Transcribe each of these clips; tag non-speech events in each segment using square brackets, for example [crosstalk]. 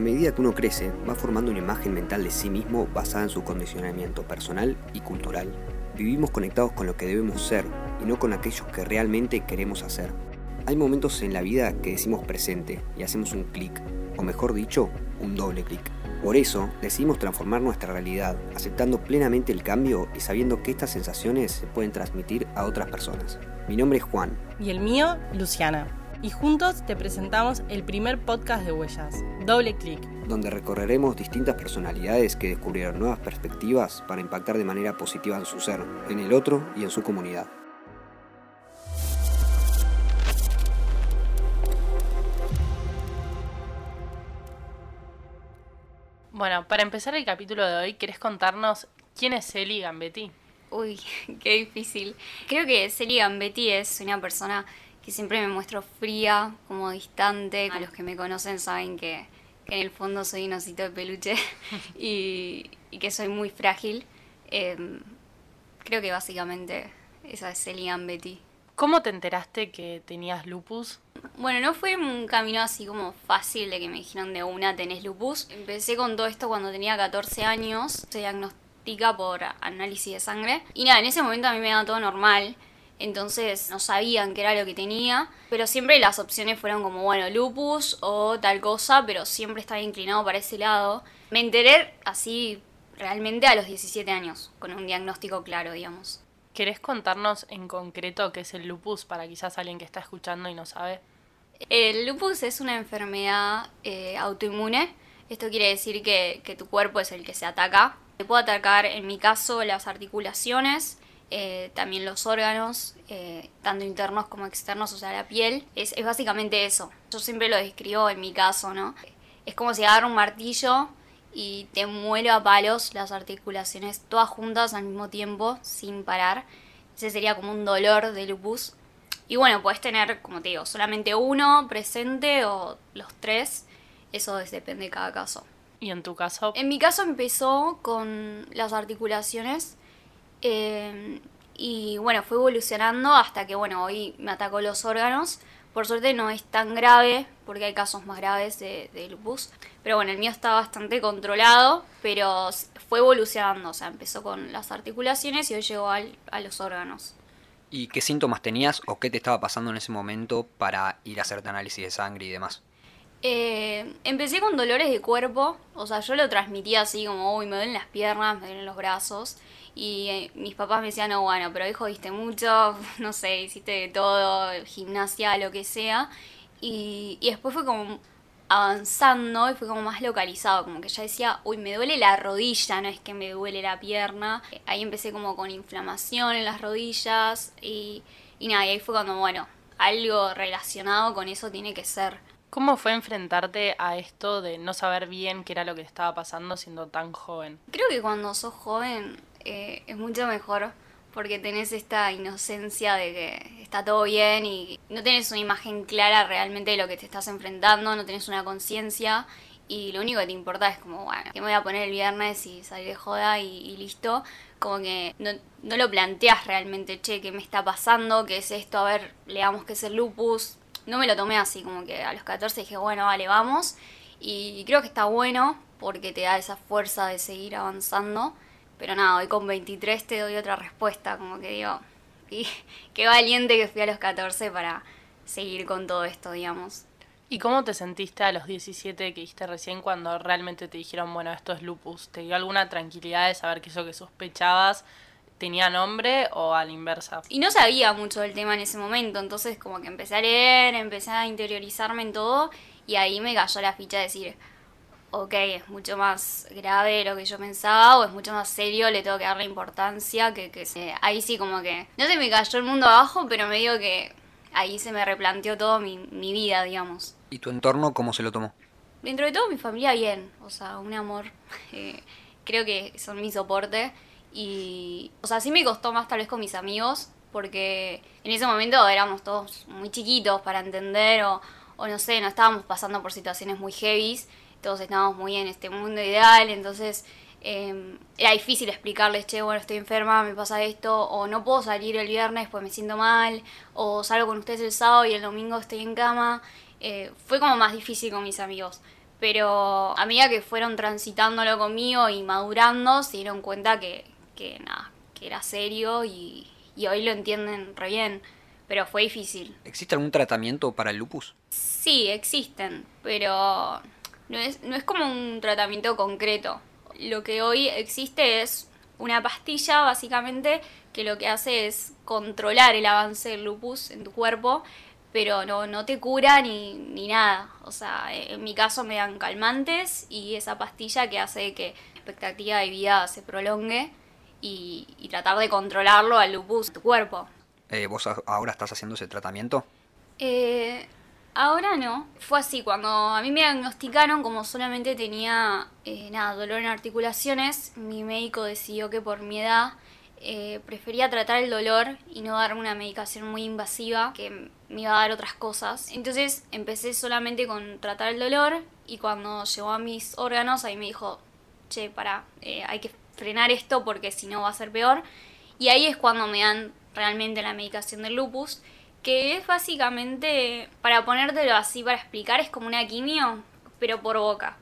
A medida que uno crece, va formando una imagen mental de sí mismo basada en su condicionamiento personal y cultural. Vivimos conectados con lo que debemos ser y no con aquellos que realmente queremos hacer. Hay momentos en la vida que decimos presente y hacemos un clic, o mejor dicho, un doble clic. Por eso decidimos transformar nuestra realidad, aceptando plenamente el cambio y sabiendo que estas sensaciones se pueden transmitir a otras personas. Mi nombre es Juan. Y el mío, Luciana. Y juntos te presentamos el primer podcast de Huellas, Doble Clic. Donde recorreremos distintas personalidades que descubrieron nuevas perspectivas para impactar de manera positiva en su ser, en el otro y en su comunidad. Bueno, para empezar el capítulo de hoy, ¿querés contarnos quién es Eli Gambetti? Uy, [laughs] qué difícil. Creo que Celi Gambetti es una persona que siempre me muestro fría, como distante. A los que me conocen saben que, que en el fondo soy un osito de peluche [laughs] y, y que soy muy frágil. Em, creo que básicamente esa es Celi Gambetti. ¿Cómo te enteraste que tenías lupus? Bueno, no fue un camino así como fácil de que me dijeron de una tenés lupus. Empecé con todo esto cuando tenía 14 años. Se diagnostica por análisis de sangre. Y nada, en ese momento a mí me daba todo normal. Entonces no sabían qué era lo que tenía. Pero siempre las opciones fueron como, bueno, lupus o tal cosa. Pero siempre estaba inclinado para ese lado. Me enteré así realmente a los 17 años. Con un diagnóstico claro, digamos. ¿Querés contarnos en concreto qué es el lupus para quizás alguien que está escuchando y no sabe? El lupus es una enfermedad eh, autoinmune. Esto quiere decir que, que, tu cuerpo es el que se ataca. Se puede atacar, en mi caso, las articulaciones, eh, también los órganos, eh, tanto internos como externos, o sea, la piel. Es, es básicamente eso. Yo siempre lo describo en mi caso, ¿no? Es como si agarro un martillo y te muelo a palos las articulaciones todas juntas al mismo tiempo, sin parar. Ese sería como un dolor de lupus. Y bueno, puedes tener, como te digo, solamente uno presente o los tres. Eso depende de cada caso. ¿Y en tu caso? En mi caso empezó con las articulaciones. Eh, y bueno, fue evolucionando hasta que, bueno, hoy me atacó los órganos. Por suerte no es tan grave, porque hay casos más graves de, de, lupus. Pero bueno, el mío está bastante controlado, pero fue evolucionando. O sea, empezó con las articulaciones y hoy llegó al, a los órganos. ¿Y qué síntomas tenías o qué te estaba pasando en ese momento para ir a hacerte análisis de sangre y demás? Eh, empecé con dolores de cuerpo, o sea, yo lo transmitía así como, uy, me duelen las piernas, me duelen los brazos. Y eh, mis papás me decían, no, bueno, pero hijo, viste mucho, [laughs] no sé, hiciste de todo, gimnasia, lo que sea. Y, y después fue como avanzando y fue como más localizado, como que ya decía, uy, me duele la rodilla, no es que me duele la pierna. Ahí empecé como con inflamación en las rodillas y, y nada, y ahí fue cuando, bueno, algo relacionado con eso tiene que ser. ¿Cómo fue enfrentarte a esto de no saber bien qué era lo que estaba pasando siendo tan joven? Creo que cuando sos joven eh, es mucho mejor porque tenés esta inocencia de que está todo bien y no tenés una imagen clara realmente de lo que te estás enfrentando, no tenés una conciencia y lo único que te importa es como, bueno, que me voy a poner el viernes y salir de joda y, listo. Como que no, no, lo planteas realmente, che, ¿qué me está pasando? ¿Qué es esto? A ver, leamos qué es el lupus. No me lo tomé así, como que a los 14 dije, bueno, vale, vamos. Y creo que está bueno porque te da esa fuerza de seguir avanzando. Pero nada, hoy con 23 te doy otra respuesta, como que digo, [laughs] y qué valiente que fui a los 14 para seguir con todo esto, digamos. ¿Y cómo te sentiste a los 17 que dijiste recién cuando realmente te dijeron, bueno, esto es lupus? ¿Te dio alguna tranquilidad de saber que eso que sospechabas tenía nombre o a la inversa? Y no sabía mucho del tema en ese momento, entonces como que empecé a leer, empecé a interiorizarme en todo y ahí me cayó la ficha de decir, ok, es mucho más grave de lo que yo pensaba o es mucho más serio, le tengo que dar la importancia que, que eh, ahí sí como que no se me cayó el mundo abajo, pero me digo que ahí se me replanteó todo mi, mi vida, digamos. ¿Y tu entorno cómo se lo tomó? Dentro de todo mi familia bien, o sea, un amor, [laughs] eh, creo que son mi soporte y, o sea, sí me costó más tal vez con mis amigos porque en ese momento éramos todos muy chiquitos para entender o, o no sé, no estábamos pasando por situaciones muy heavies todos estábamos muy en este mundo ideal, entonces eh, era difícil explicarles, che, bueno, estoy enferma, me pasa esto, o no puedo salir el viernes pues me siento mal, o salgo con ustedes el sábado y el domingo estoy en cama. Eh, fue como más difícil con mis amigos. Pero a medida que fueron transitándolo conmigo y madurando, se dieron cuenta que, que nada, que era serio y, y hoy lo entienden re bien. Pero fue difícil. ¿Existe algún tratamiento para el lupus? Sí, existen, pero no es, no es como un tratamiento concreto. Lo que hoy existe es una pastilla, básicamente, que lo que hace es controlar el avance del lupus en tu cuerpo, pero no, no te cura ni, ni nada. O sea, en mi caso me dan calmantes y esa pastilla que hace que la expectativa de vida se prolongue y, y tratar de controlarlo al lupus en tu cuerpo. Eh, ¿Vos ahora estás haciendo ese tratamiento? Eh, ahora no. Fue así, cuando a mí me diagnosticaron, como solamente tenía eh, nada, dolor en articulaciones, mi médico decidió que por mi edad eh, prefería tratar el dolor y no darme una medicación muy invasiva que me iba a dar otras cosas. Entonces empecé solamente con tratar el dolor y cuando llegó a mis órganos ahí me dijo, che, para, hay que frenar esto porque si no va a ser peor. Y ahí es cuando me dan realmente la medicación del lupus, que es básicamente, para ponértelo así, para explicar, es como una quimio, pero por boca.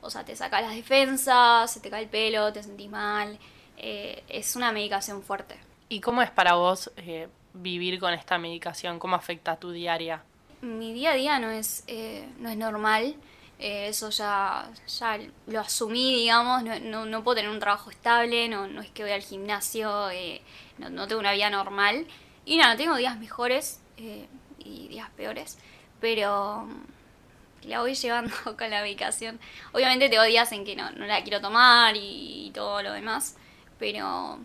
O sea, te saca las defensas, se te cae el pelo, te sentís mal. eh, es una medicación fuerte. ¿Y cómo es para vos eh, vivir con esta medicación? ¿Cómo afecta a tu diaria? Mi día a día no es, eh, no es normal. eh, eso ya, ya lo asumí, digamos. No, no, no puedo tener un trabajo estable, no, no es que voy al gimnasio, eh, no, no tengo una vida normal. Y nada, tengo días mejores eh, y días peores, pero mm, la voy [laughs] llevando con la medicación. Obviamente tengo días en que no, no la quiero tomar y, todo lo demás, pero,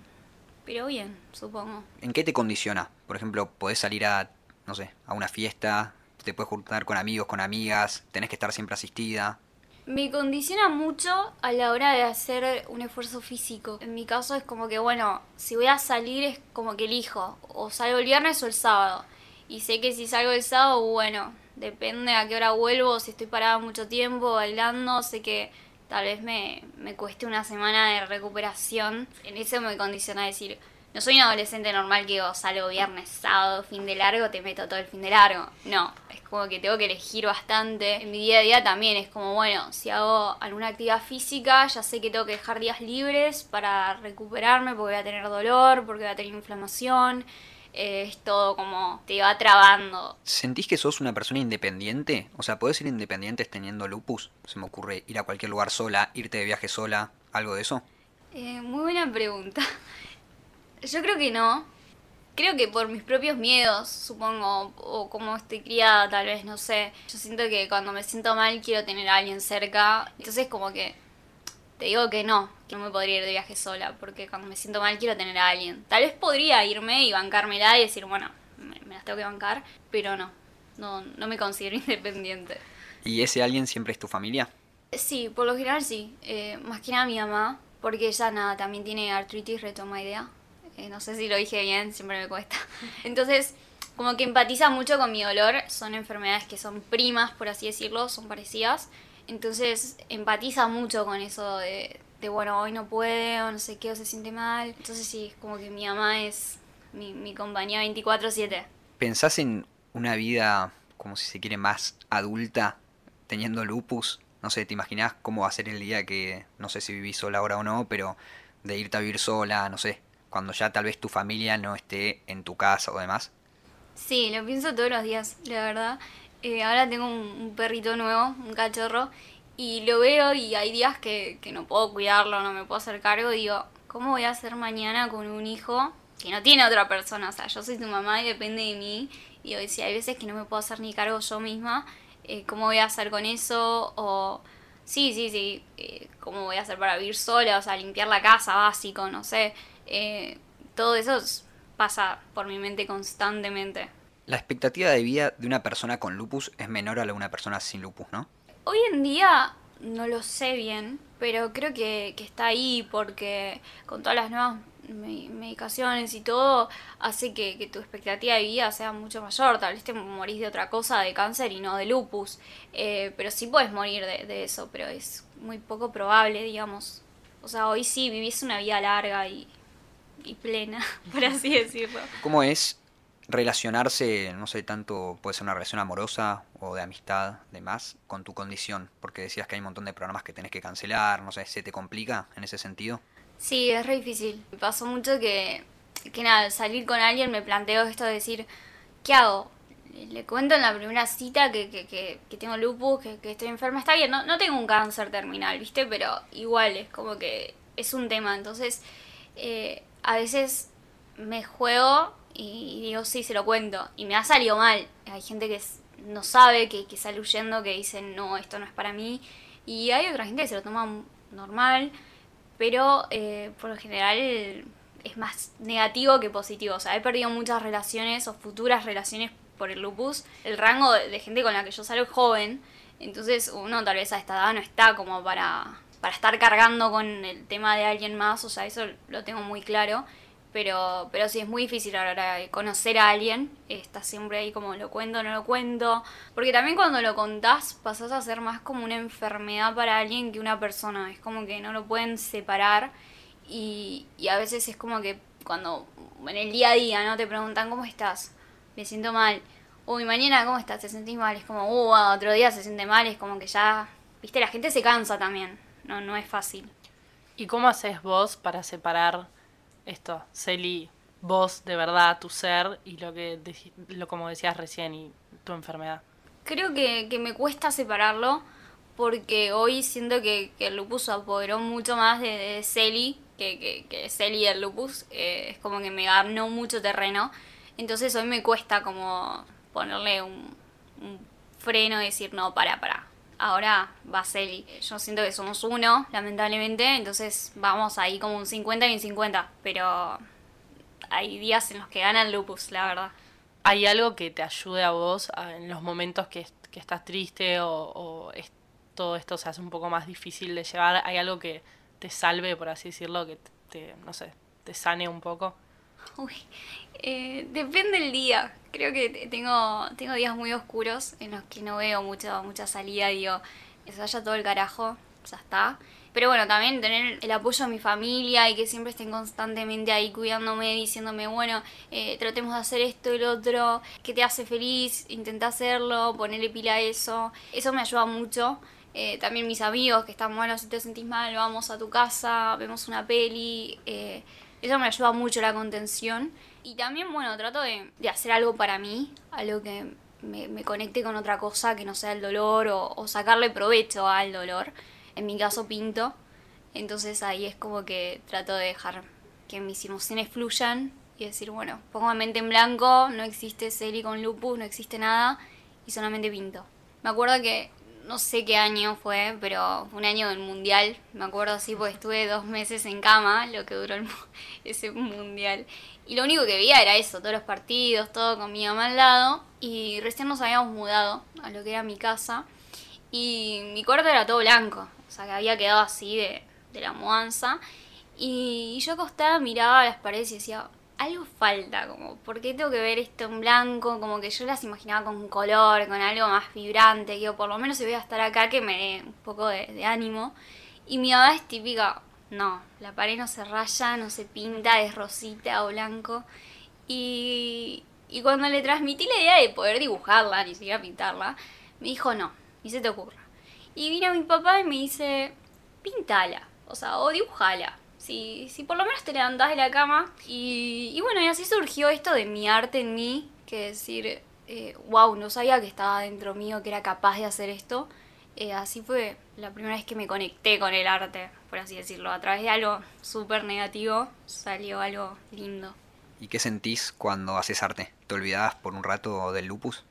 pero bien, supongo. ¿En qué te condiciona? Por ejemplo, podés salir a, no sé, a una fiesta, te puedes juntar con amigos, con amigas, tenés que estar siempre asistida. Me condiciona mucho a la hora de hacer un esfuerzo físico. En mi caso es como que, bueno, si voy a salir es como que elijo, o salgo el viernes o el sábado. Y sé que si salgo el sábado, bueno, depende a qué hora vuelvo, si estoy parada mucho tiempo bailando, sé que tal vez me, me cueste una semana de recuperación. En eso me condiciona decir, no soy un adolescente normal que digo, salgo viernes, sábado, fin de largo, te meto todo el fin de largo. No, es como que tengo que elegir bastante. En mi día a día también es como, bueno, si hago alguna actividad física, ya sé que tengo que dejar días libres para recuperarme porque voy a tener dolor, porque voy a tener inflamación. Eh, es todo como te va trabando. ¿Sentís que sos una persona independiente? O sea, ¿podés ser independiente teniendo lupus? Se me ocurre ir a cualquier lugar sola, irte de viaje sola, algo de eso. Eh, muy buena pregunta. Yo creo que no. Creo que por mis propios miedos, supongo, o como estoy criada, tal vez, no sé. Yo siento que cuando me siento mal quiero tener a alguien cerca. Entonces como que te digo que no, que no me podría ir de viaje sola, porque cuando me siento mal quiero tener a alguien. Tal vez podría irme y bancármela y decir, bueno, me, me las tengo que bancar, pero no, no, no me considero [laughs] independiente. ¿Y ese alguien siempre es tu familia? Sí, por lo general sí. Eh, más que nada mi mamá, porque ella nada, también tiene artritis reumatoidea. Eh, no sé si lo dije bien, siempre me cuesta. [laughs] Entonces, como que empatiza mucho con mi dolor. Son enfermedades que son primas, por así decirlo, son parecidas. Entonces, empatiza mucho con eso de, de bueno, hoy no puede, o no sé qué, o se siente mal. Entonces, sí, es como que mi mamá es mi, mi compañía 24-7. ¿Pensás en una vida, como si se quiere, más adulta, teniendo lupus? No sé, ¿te imaginás cómo va a ser el día que, no sé si vivís sola ahora o no, pero de irte a vivir sola, no sé, cuando ya tal vez tu familia no esté en tu casa o demás? Sí, lo pienso todos los días, la verdad. Eh, ahora tengo un, perrito nuevo, un cachorro, y lo veo y hay días que, que no puedo cuidarlo, no me puedo hacer cargo. Y digo, ¿cómo voy a hacer mañana con un hijo que no tiene otra persona? O sea, yo soy tu mamá y depende de mí. Y digo, si hay veces que no me puedo hacer ni cargo yo misma, eh, ¿cómo voy a hacer con eso? O, sí, sí, sí, eh, ¿cómo voy a hacer para vivir sola? O sea, limpiar la casa, básico, no sé. Eh, todo eso es- pasa por mi mente constantemente. La expectativa de vida de una persona con lupus es menor a la de una persona sin lupus, ¿no? Hoy en día no lo sé bien, pero creo que, que está ahí porque con todas las nuevas me- medicaciones y todo hace que, que tu expectativa de vida sea mucho mayor. Tal vez te morís de otra cosa, de cáncer y no de lupus. Eh, pero sí puedes morir de, de eso, pero es muy poco probable, digamos. O sea, hoy sí vivís una vida larga y, y plena, [laughs] por así decirlo. ¿Cómo es relacionarse, no sé, tanto puede ser una relación amorosa o de amistad, de más, con tu condición? Porque decías que hay un montón de programas que tenés que cancelar, no sé, ¿se te complica en ese sentido? Sí, es re difícil. Me pasó mucho que, que nada, al salir con alguien me planteo esto de decir, ¿qué hago? Le cuento en la primera cita que, que, que, que tengo lupus, que, que, estoy enferma. Está bien, no, no tengo un cáncer terminal, ¿viste? Pero igual es como que es un tema. Entonces, eh, a veces me juego y digo, sí, se lo cuento. Y me ha salido mal. Hay gente que no sabe, que, que sale huyendo, que dicen, no, esto no es para mí. Y hay otra gente que se lo toma normal, pero eh, por lo general es más negativo que positivo. O sea, he perdido muchas relaciones o futuras relaciones por el lupus. El rango de, de gente con la que yo salgo es joven. Entonces uno tal vez a esta edad no está como para, para estar cargando con el tema de alguien más. O sea, eso lo tengo muy claro. Pero, pero sí es muy difícil ahora conocer a alguien. Estás siempre ahí como lo cuento, no lo cuento. Porque también cuando lo contás pasás a ser más como una enfermedad para alguien que una persona. Es como que no lo pueden separar. Y, y a veces es como que cuando en el día a día no te preguntan cómo estás, me siento mal. Uy, mañana cómo estás, te sentís mal. Es como, uh, otro día se siente mal. Es como que ya, viste, la gente se cansa también. No, no es fácil. ¿Y cómo haces vos para separar esto, Celi, vos de verdad, tu ser y lo que, lo como decías recién, y tu enfermedad? Creo que, que me cuesta separarlo porque hoy siento que, que el lupus apoderó mucho más de, de Celi que, que, que Celi del lupus. Eh, es como que me ganó mucho terreno. Entonces hoy me cuesta como ponerle un, un freno y decir, no, para, para. Ahora va Celi. Yo siento que somos uno, lamentablemente. Entonces vamos ahí como un 50 y un 50. Pero hay días en los que gana el lupus, la verdad. ¿Hay algo que te ayude a vos en los momentos que, que estás triste o, o es, todo esto se hace un poco más difícil de llevar? ¿Hay algo que te salve, por así decirlo, que te, no sé, te sane un poco? Uy, eh, depende del día. Creo que tengo, tengo días muy oscuros en los que no veo mucha, mucha salida. Digo, que se vaya todo el carajo, ya está. Pero bueno, también tener el apoyo de mi familia y que siempre estén constantemente ahí cuidándome, diciéndome, bueno, eh, tratemos de hacer esto y lo otro, que te hace feliz, intenta hacerlo, ponerle pila a eso. Eso me ayuda mucho. Eh, también mis amigos que están bueno, si te sentís mal, vamos a tu casa, vemos una peli. Eh, eso me ayuda mucho la contención. Y también, bueno, trato de, de hacer algo para mí, algo que me, me, conecte con otra cosa que no sea el dolor o, o, sacarle provecho al dolor. En mi caso pinto. Entonces ahí es como que trato de dejar que mis emociones fluyan y decir, bueno, pongo la mente en blanco, no existe Celi con lupus, no existe nada y solamente pinto. Me acuerdo que no sé qué año fue, pero fue un año del mundial, me acuerdo así, porque estuve dos meses en cama, lo que duró [laughs] ese mundial. Y lo único que veía era eso, todos los partidos, todo con mi mamá al lado. Y recién nos habíamos mudado a lo que era mi casa. Y mi cuarto era todo blanco, o sea que había quedado así de, de la mudanza. Y yo acostada miraba las paredes y decía, algo falta, como, ¿por qué tengo que ver esto en blanco? Como que yo las imaginaba con color, con algo más vibrante, que por lo menos si voy a estar acá que me dé un poco de, de ánimo. Y mi mamá es típica, no, la pared no se raya, no se pinta, es rosita o blanco. Y, y cuando le transmití la idea de poder dibujarla, ni siquiera pintarla, me dijo no, ni se te ocurra. Y vino mi papá y me dice, pintala, o sea, o dibujala. Si, si por lo menos te levantás de la cama. Y, y bueno, y así surgió esto de mi arte en mí, que decir, eh, wow, no sabía que estaba dentro mío, que era capaz de hacer esto. Eh, así fue la primera vez que me conecté con el arte, por así decirlo. A través de algo súper negativo salió algo lindo. ¿Y qué sentís cuando haces arte? ¿Te olvidás por un rato del lupus?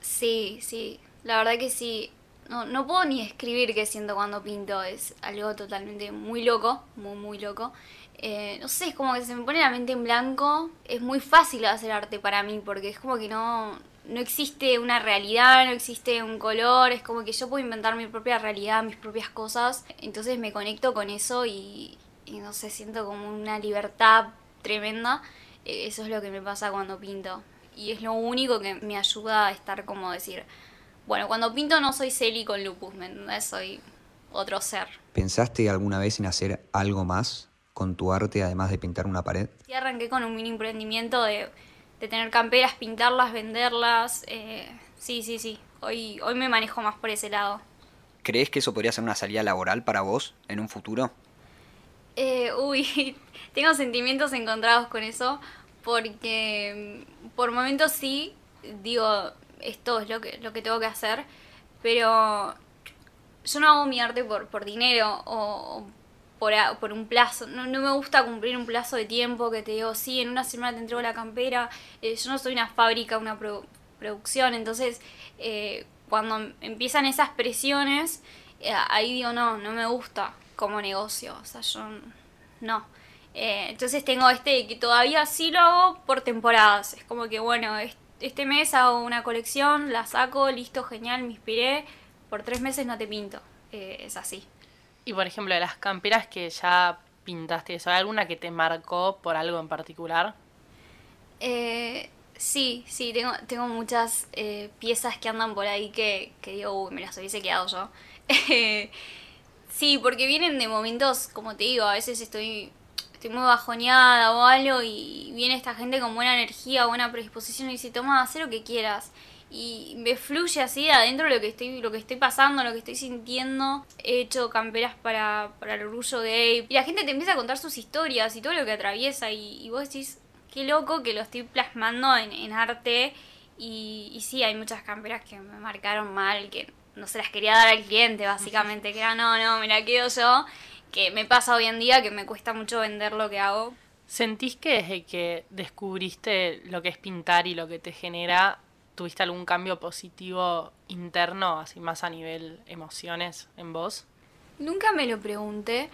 Sí, sí, la verdad que sí. No, no puedo ni escribir qué siento cuando pinto, es algo totalmente muy loco, muy, muy loco. Eh, no sé, es como que se me pone la mente en blanco. Es muy fácil hacer arte para mí porque es como que no, no existe una realidad, no existe un color, es como que yo puedo inventar mi propia realidad, mis propias cosas. Entonces me conecto con eso y, y no sé, siento como una libertad tremenda. Eh, eso es lo que me pasa cuando pinto. Y es lo único que me ayuda a estar como decir, bueno, cuando pinto no soy Celi con lupus, ¿me entendés? Soy otro ser. ¿Pensaste alguna vez en hacer algo más con tu arte además de pintar una pared? Sí, arranqué con un mini emprendimiento de, de tener camperas, pintarlas, venderlas. Eh, sí, sí, sí. Hoy, hoy me manejo más por ese lado. ¿Crees que eso podría ser una salida laboral para vos en un futuro? Eh, uy, [laughs] tengo sentimientos encontrados con eso, porque mm, por momentos sí, digo, esto es lo que, lo que tengo que hacer, pero yo no hago mi arte por, por dinero o, por, por, un plazo. No, no, me gusta cumplir un plazo de tiempo que te digo, sí, en una semana te entrego la campera. Eh, yo no soy una fábrica, una producción. Entonces, eh, cuando empiezan esas presiones, eh, ahí digo, no, no me gusta como negocio. O sea, yo no. entonces tengo este que todavía sí lo hago por temporadas. Es como que, bueno, este mes hago una colección, la saco, listo, genial, me inspiré. Por tres meses no te pinto. es así. Y por ejemplo, de las camperas que ya pintaste, ¿hay alguna que te marcó por algo en particular? Eh, sí, sí, tengo, tengo muchas eh, piezas que andan por ahí que, que digo, uy, me las hubiese quedado yo. [laughs] sí, porque vienen de momentos, como te digo, a veces estoy, estoy muy bajoneada o algo y viene esta gente con buena energía, buena predisposición y dice, toma, haz lo que quieras y me fluye así adentro lo que estoy lo que estoy pasando, lo que estoy sintiendo. He hecho camperas para, para el orgullo gay y la gente te empieza a contar sus historias y todo lo que atraviesa y, vos decís, qué loco que lo estoy plasmando en, arte y, y sí, hay muchas camperas que me marcaron mal, que no se las quería dar al cliente básicamente, que era no, no, me la quedo yo, que me pasa hoy en día que me cuesta mucho vender lo que hago. ¿Sentís que desde que descubriste lo que es pintar y lo que te genera, ¿Tuviste algún cambio positivo interno, así más a nivel emociones en vos? Nunca me lo pregunté,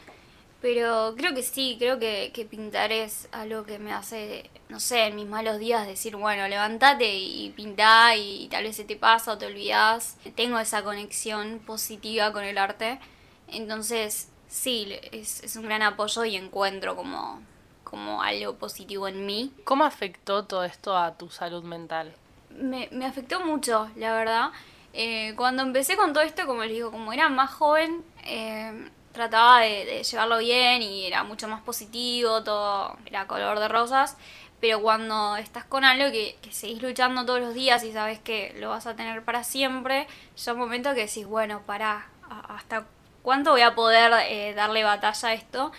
pero creo que sí, creo que, pintar es algo que me hace, no sé, en mis malos días decir, bueno, levántate y pintá y, tal vez se te pasa o te olvidas. Tengo esa conexión positiva con el arte, entonces sí, es, es un gran apoyo y encuentro como, como algo positivo en mí. ¿Cómo afectó todo esto a tu salud mental? me, me afectó mucho, la verdad. Eh, cuando empecé con todo esto, como les digo, como era más joven, eh, trataba de, llevarlo bien y era mucho más positivo, todo era color de rosas. Pero cuando estás con algo que, que seguís luchando todos los días y sabes que lo vas a tener para siempre, llega un momento que decís, bueno, para, ¿hasta cuánto voy a poder eh, darle batalla a esto?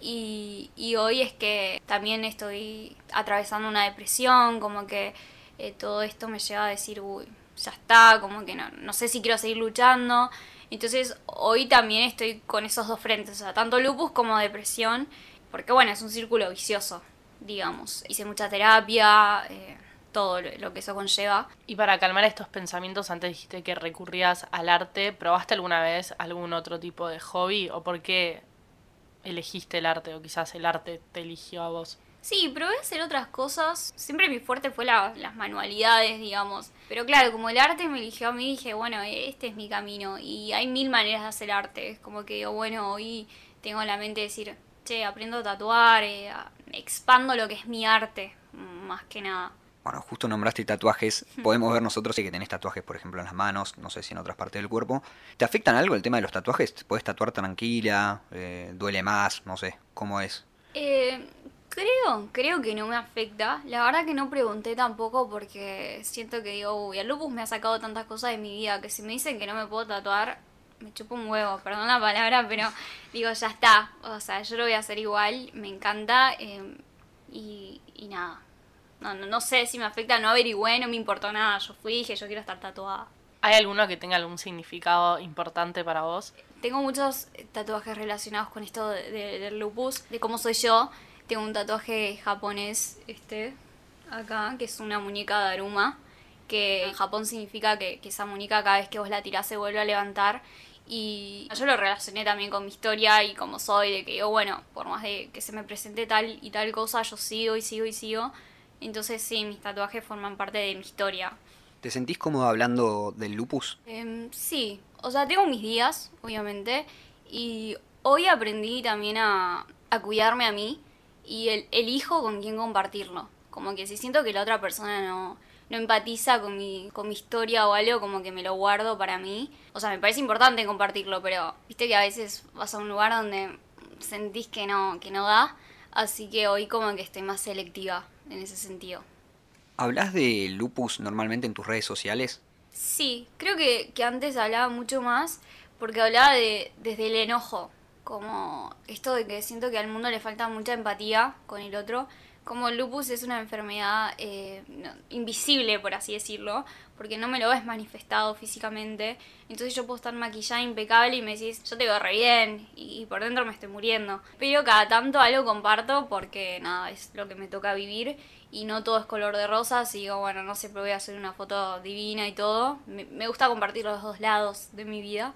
Y, hoy es que también estoy atravesando una depresión, como que eh, todo esto me lleva a decir, uy, ya está, como que no, no sé si quiero seguir luchando. Entonces hoy también estoy con esos dos frentes, o sea, tanto lupus como depresión, porque bueno, es un círculo vicioso, digamos. Hice mucha terapia, eh, todo lo que eso conlleva. Y para calmar estos pensamientos, antes dijiste que recurrías al arte, ¿probaste alguna vez algún otro tipo de hobby o por qué elegiste el arte o quizás el arte te eligió a vos? Sí, probé hacer otras cosas. Siempre mi fuerte fue las manualidades, digamos. Pero claro, como el arte me eligió a mí, dije, bueno, este es mi camino. Y hay mil maneras de hacer arte. Es como que, bueno, hoy tengo en la mente decir, che, aprendo a tatuar, eh, expando lo que es mi arte, más que nada. Bueno, justo nombraste tatuajes. Podemos ver nosotros que tenés tatuajes, por ejemplo, en las manos, no sé si en otras partes del cuerpo. ¿Te afectan algo el tema de los tatuajes? ¿Puedes tatuar tranquila? Eh, ¿Duele más? No sé, ¿cómo es? Eh, Creo, creo que no me afecta. La verdad que no pregunté tampoco porque siento que digo, uy, el lupus me ha sacado tantas cosas de mi vida que si me dicen que no me puedo tatuar, me chupo un huevo, perdón la palabra, pero [laughs] digo, ya está. O sea, yo lo voy a hacer igual, me encanta y, y, nada. No, no, no, sé si me afecta, no averigüé, no me importó nada. Yo fui y dije, yo quiero estar tatuada. ¿Hay alguno que tenga algún significado importante para vos? Tengo muchos tatuajes relacionados con esto del lupus, de cómo soy yo. Tengo un tatuaje japonés, este, acá, que es una muñeca de Aruma, que en Japón significa que, esa muñeca cada vez que vos la tirás se vuelve a levantar. Y yo lo relacioné también con mi historia y como soy, de que yo, bueno, por más de que se me presente tal y tal cosa, yo sigo y sigo y sigo. Entonces sí, mis tatuajes forman parte de mi historia. ¿Te sentís cómodo hablando del lupus? Em, sí, o sea, tengo mis días, obviamente, y hoy aprendí también a, a cuidarme a mí y el, elijo con quién compartirlo. Como que si siento que la otra persona no, no empatiza con mi, con mi historia o algo, como que me lo guardo para mí. O sea, me parece importante compartirlo, pero viste que a veces vas a un lugar donde sentís que no, que no da. Así que hoy como que estoy más selectiva en ese sentido. ¿Hablas de lupus normalmente en tus redes sociales? Sí, creo que, que antes hablaba mucho más porque hablaba de, desde el enojo, como esto de que siento que al mundo le falta mucha empatía con el otro como el lupus es una enfermedad eh, invisible, por así decirlo, porque no me lo ves manifestado físicamente, entonces yo puedo estar maquillada impecable y me decís, yo te veo re bien y, por dentro me estoy muriendo. Pero cada tanto algo comparto porque nada, es lo que me toca vivir y no todo es color de rosas y digo, bueno, no sé, pero hacer una foto divina y todo. Me gusta compartir los dos lados de mi vida,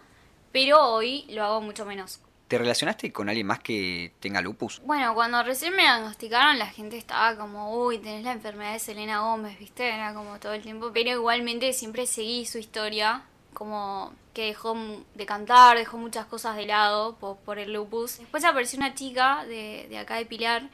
pero hoy lo hago mucho menos. ¿Te relacionaste con alguien más que tenga lupus? Bueno, cuando recién me diagnosticaron la gente estaba como, uy, tenés la enfermedad de Selena Gómez, ¿viste? Era como todo el tiempo. Pero igualmente siempre seguí su historia, como que dejó de cantar, dejó muchas cosas de lado por, el lupus. Después apareció una chica de, acá de Pilar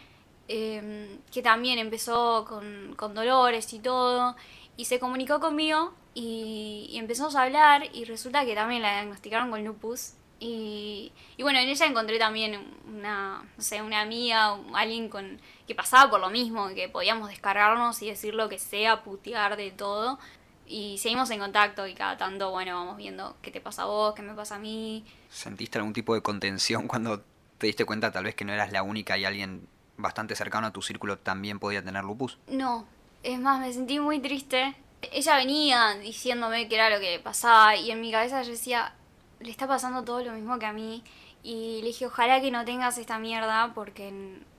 em, que también empezó con, con, dolores y todo, y se comunicó conmigo y, y empezamos a hablar y resulta que también la diagnosticaron con lupus y, y, bueno, en ella encontré también una, no sé, una amiga, alguien con que pasaba por lo mismo, que podíamos descargarnos y decir lo que sea, putear de todo. Y seguimos en contacto y cada tanto, bueno, vamos viendo qué te pasa a vos, qué me pasa a mí. ¿Sentiste algún tipo de contención [laughs] cuando te diste cuenta tal vez que no eras la única y alguien bastante cercano a tu círculo también podía tener lupus? No, es más, me sentí muy triste. Ella venía diciéndome qué era lo que pasaba y en mi cabeza yo decía, le está pasando todo lo mismo que a mí. Y le dije, ojalá que no tengas esta mierda porque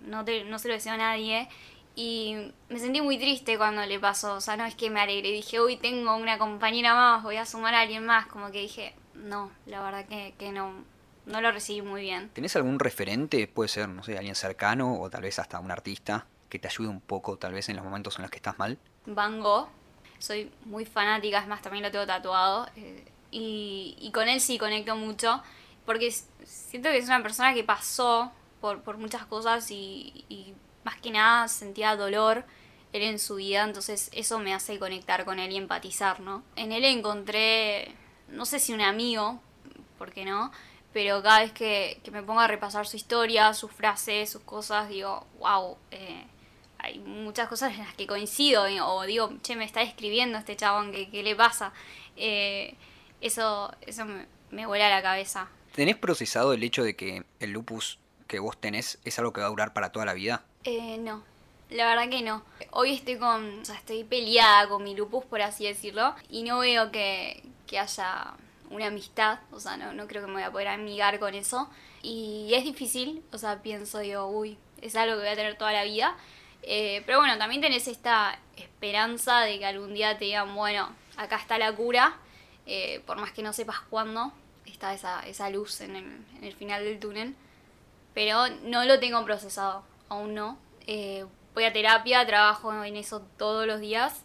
no, te, no se lo deseo a nadie. Y me sentí muy triste cuando le pasó. O sea, no es que me alegre. Dije, uy, tengo una compañera más, voy a sumar a alguien más. Como que dije, no, la verdad que, que no, no lo recibí muy bien. ¿Tenés algún referente? Puede ser, no sé, alguien cercano o tal vez hasta un artista que te ayude un poco, tal vez en los momentos en los que estás mal. Van Gogh. Soy muy fanática, es más, también lo tengo tatuado. Eh, y, con él sí conecto mucho, porque siento que es una persona que pasó por, muchas cosas y, más que nada sentía dolor él en su vida, entonces eso me hace conectar con él y empatizar, ¿no? En él encontré, no sé si un amigo, ¿por qué no? Pero cada vez que, que me pongo a repasar su historia, sus frases, sus cosas, digo, wow, eh, hay muchas cosas en las que coincido, o digo, che, me está escribiendo este chabón, ¿qué, qué le pasa? Eh, eso, eso me, me vuela la cabeza. ¿Tenés procesado el hecho de que el lupus que vos tenés es algo que va a durar para toda la vida? Eh, no. La verdad que no. Hoy estoy con. O sea, estoy peleada con mi lupus, por así decirlo. Y no veo que, que haya una amistad. O sea, no, no creo que me voy a poder amigar con eso. Y es difícil. O sea, pienso, digo, uy, es algo que voy a tener toda la vida. Eh, pero bueno, también tenés esta esperanza de que algún día te digan, bueno, acá está la cura eh, por más que no sepas cuándo, está esa, esa luz en el, en el, final del túnel. Pero no lo tengo procesado, aún no. Eh, voy a terapia, trabajo en eso todos los días,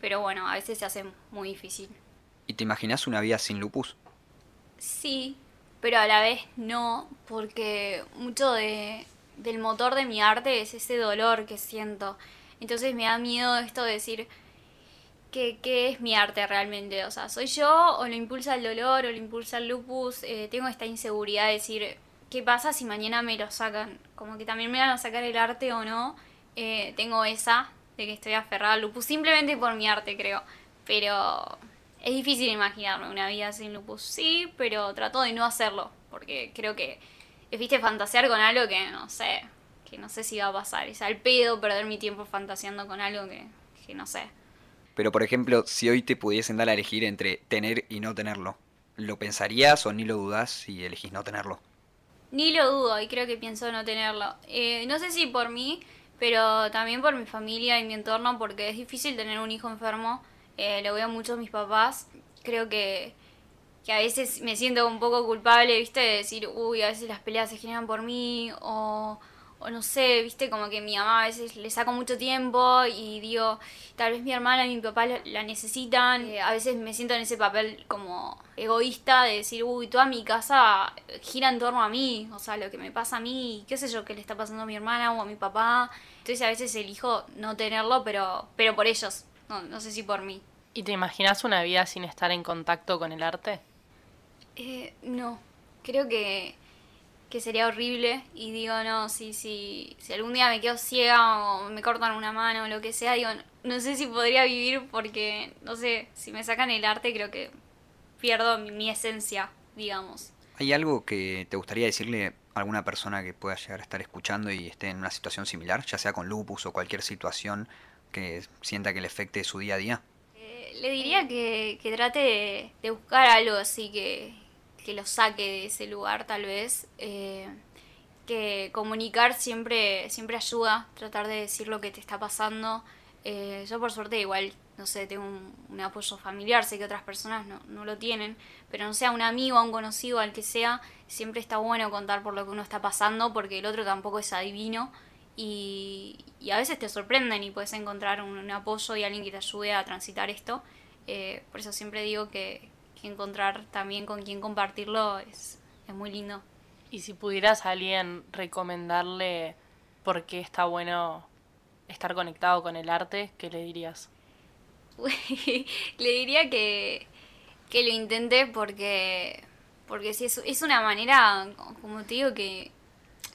pero bueno, a veces se hace muy difícil. ¿Y te imaginas una vida sin lupus? Sí, pero a la vez no, porque mucho de, del motor de mi arte es ese dolor que siento. Entonces me da miedo esto de decir, qué, es mi arte realmente. O sea, ¿soy yo o lo impulsa el dolor o lo impulsa el lupus? Eh, tengo esta inseguridad de decir, ¿qué pasa si mañana me lo sacan? Como que también me van a sacar el arte o no. Eh, tengo esa de que estoy aferrada al lupus simplemente por mi arte, creo. Pero es difícil imaginarme una vida sin lupus. Sí, pero trato de no hacerlo. Porque creo que es, viste, fantasear con algo que no sé. Que no sé si va a pasar. Es al pedo perder mi tiempo fantaseando con algo que, que no sé. Pero por ejemplo, si hoy te pudiesen dar a elegir entre tener y no tenerlo, ¿lo pensarías o ni lo dudas si elegís no tenerlo? Ni lo dudo y creo que pienso no tenerlo. Eh, no sé si por mí, pero también por mi familia y mi entorno, porque es difícil tener un hijo enfermo. Eh, lo veo mucho a mis papás. Creo que, que a veces me siento un poco culpable, ¿viste? De decir, uy, a veces las peleas se generan por mí o o no sé, viste, como que mi mamá a veces le saco mucho tiempo y digo, tal vez mi hermana y mi papá la necesitan. Eh, a veces me siento en ese papel como egoísta de decir, uy, toda mi casa gira en torno a mí, o sea, lo que me pasa a mí, qué sé yo, qué le está pasando a mi hermana o a mi papá. Entonces a veces elijo no tenerlo, pero, pero por ellos, no, no sé si por mí. ¿Y te imaginas una vida sin estar en contacto con el arte? Eh, no, creo que que sería horrible y digo, no, si, si, si algún día me quedo ciega o me cortan una mano o lo que sea, digo, no sé si podría vivir porque, no sé, si me sacan el arte creo que pierdo mi, mi esencia, digamos. ¿Hay algo que te gustaría decirle a alguna persona que pueda llegar a estar escuchando y esté en una situación similar, ya sea con lupus o cualquier situación que sienta que le afecte su día a día? Eh, le diría que, que trate de, de buscar algo así que, que lo saque de ese lugar tal vez. Eh, que comunicar siempre, siempre ayuda, tratar de decir lo que te está pasando. Eh, yo por suerte igual, no sé, tengo un, apoyo familiar, sé que otras personas no, no lo tienen, pero no sea un amigo, un conocido, al que sea, siempre está bueno contar por lo que uno está pasando porque el otro tampoco es adivino y, a veces te sorprenden y puedes encontrar un, un, apoyo y alguien que te ayude a transitar esto. Eh, por eso siempre digo que, encontrar también con quien compartirlo es, es muy lindo. Y si pudieras a alguien recomendarle por qué está bueno estar conectado con el arte, ¿qué le dirías? [laughs] le diría que, que lo intente porque, porque si es, es una manera, como te digo, que,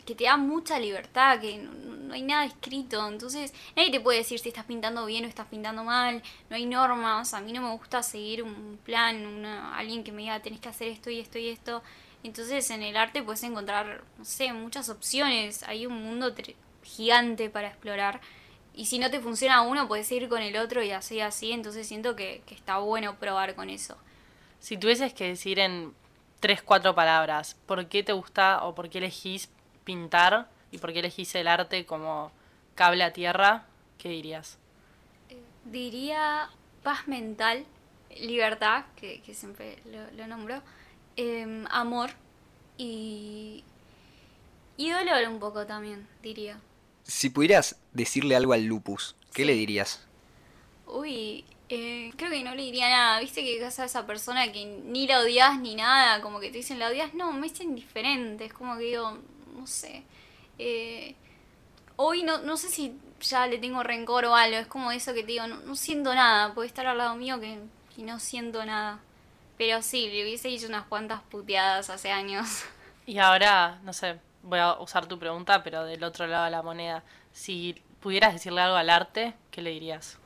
que te da mucha libertad, que no, hay nada escrito, entonces nadie te puede decir si estás pintando bien o estás pintando mal, no hay normas, a mí no me gusta seguir un plan, alguien que me diga tenés que hacer esto y esto y esto, entonces en el arte puedes encontrar, no sé, muchas opciones, hay un mundo gigante para explorar. Y si no te funciona uno, puedes ir con el otro y así, así. Entonces siento que, que está bueno probar con eso. Si tuvieses que decir en tres, cuatro palabras, ¿por qué te gusta o por qué elegís pintar y por qué elegís el arte como cable a tierra, ¿qué dirías? Diría paz mental, libertad, que, que siempre lo, lo nombro, eh, amor y, y dolor un poco también, diría. Si pudieras decirle algo al lupus, ¿qué sí. le dirías? Uy, eh, creo que no le diría nada. Viste que casa esa persona que ni la odias ni nada, como que te dicen la odias. No, me es indiferente. Es como que digo, no sé. Eh, hoy no, no sé si ya le tengo rencor o algo. Es como eso que te digo, no, no siento nada. Puede estar al lado mío que, que no siento nada. Pero sí, le hubiese dicho unas cuantas puteadas hace años. [laughs] Y ahora, no sé, voy a usar tu pregunta, pero del otro lado de la moneda. Si pudieras decirle algo al arte, ¿qué le dirías?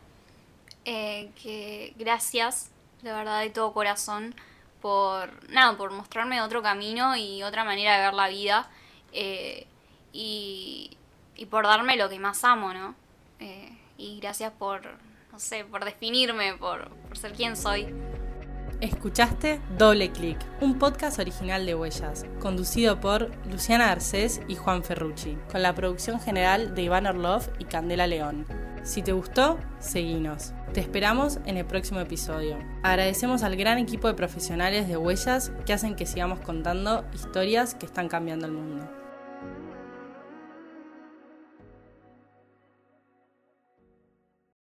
Eh, que gracias, de verdad, de todo corazón, por, nada, por mostrarme otro camino y otra manera de ver la vida. Eh, y, por darme lo que más amo, ¿no? Eh, y gracias por, no sé, por definirme, por, por ser quien soy. Escuchaste Doble Clic, un podcast original de Huellas, conducido por Luciana Arcés y Juan Ferrucci, con la producción general de Iván Orlov y Candela León. Si te gustó, seguinos. Te esperamos en el próximo episodio. Agradecemos al gran equipo de profesionales de Huellas que hacen que sigamos contando historias que están cambiando el mundo.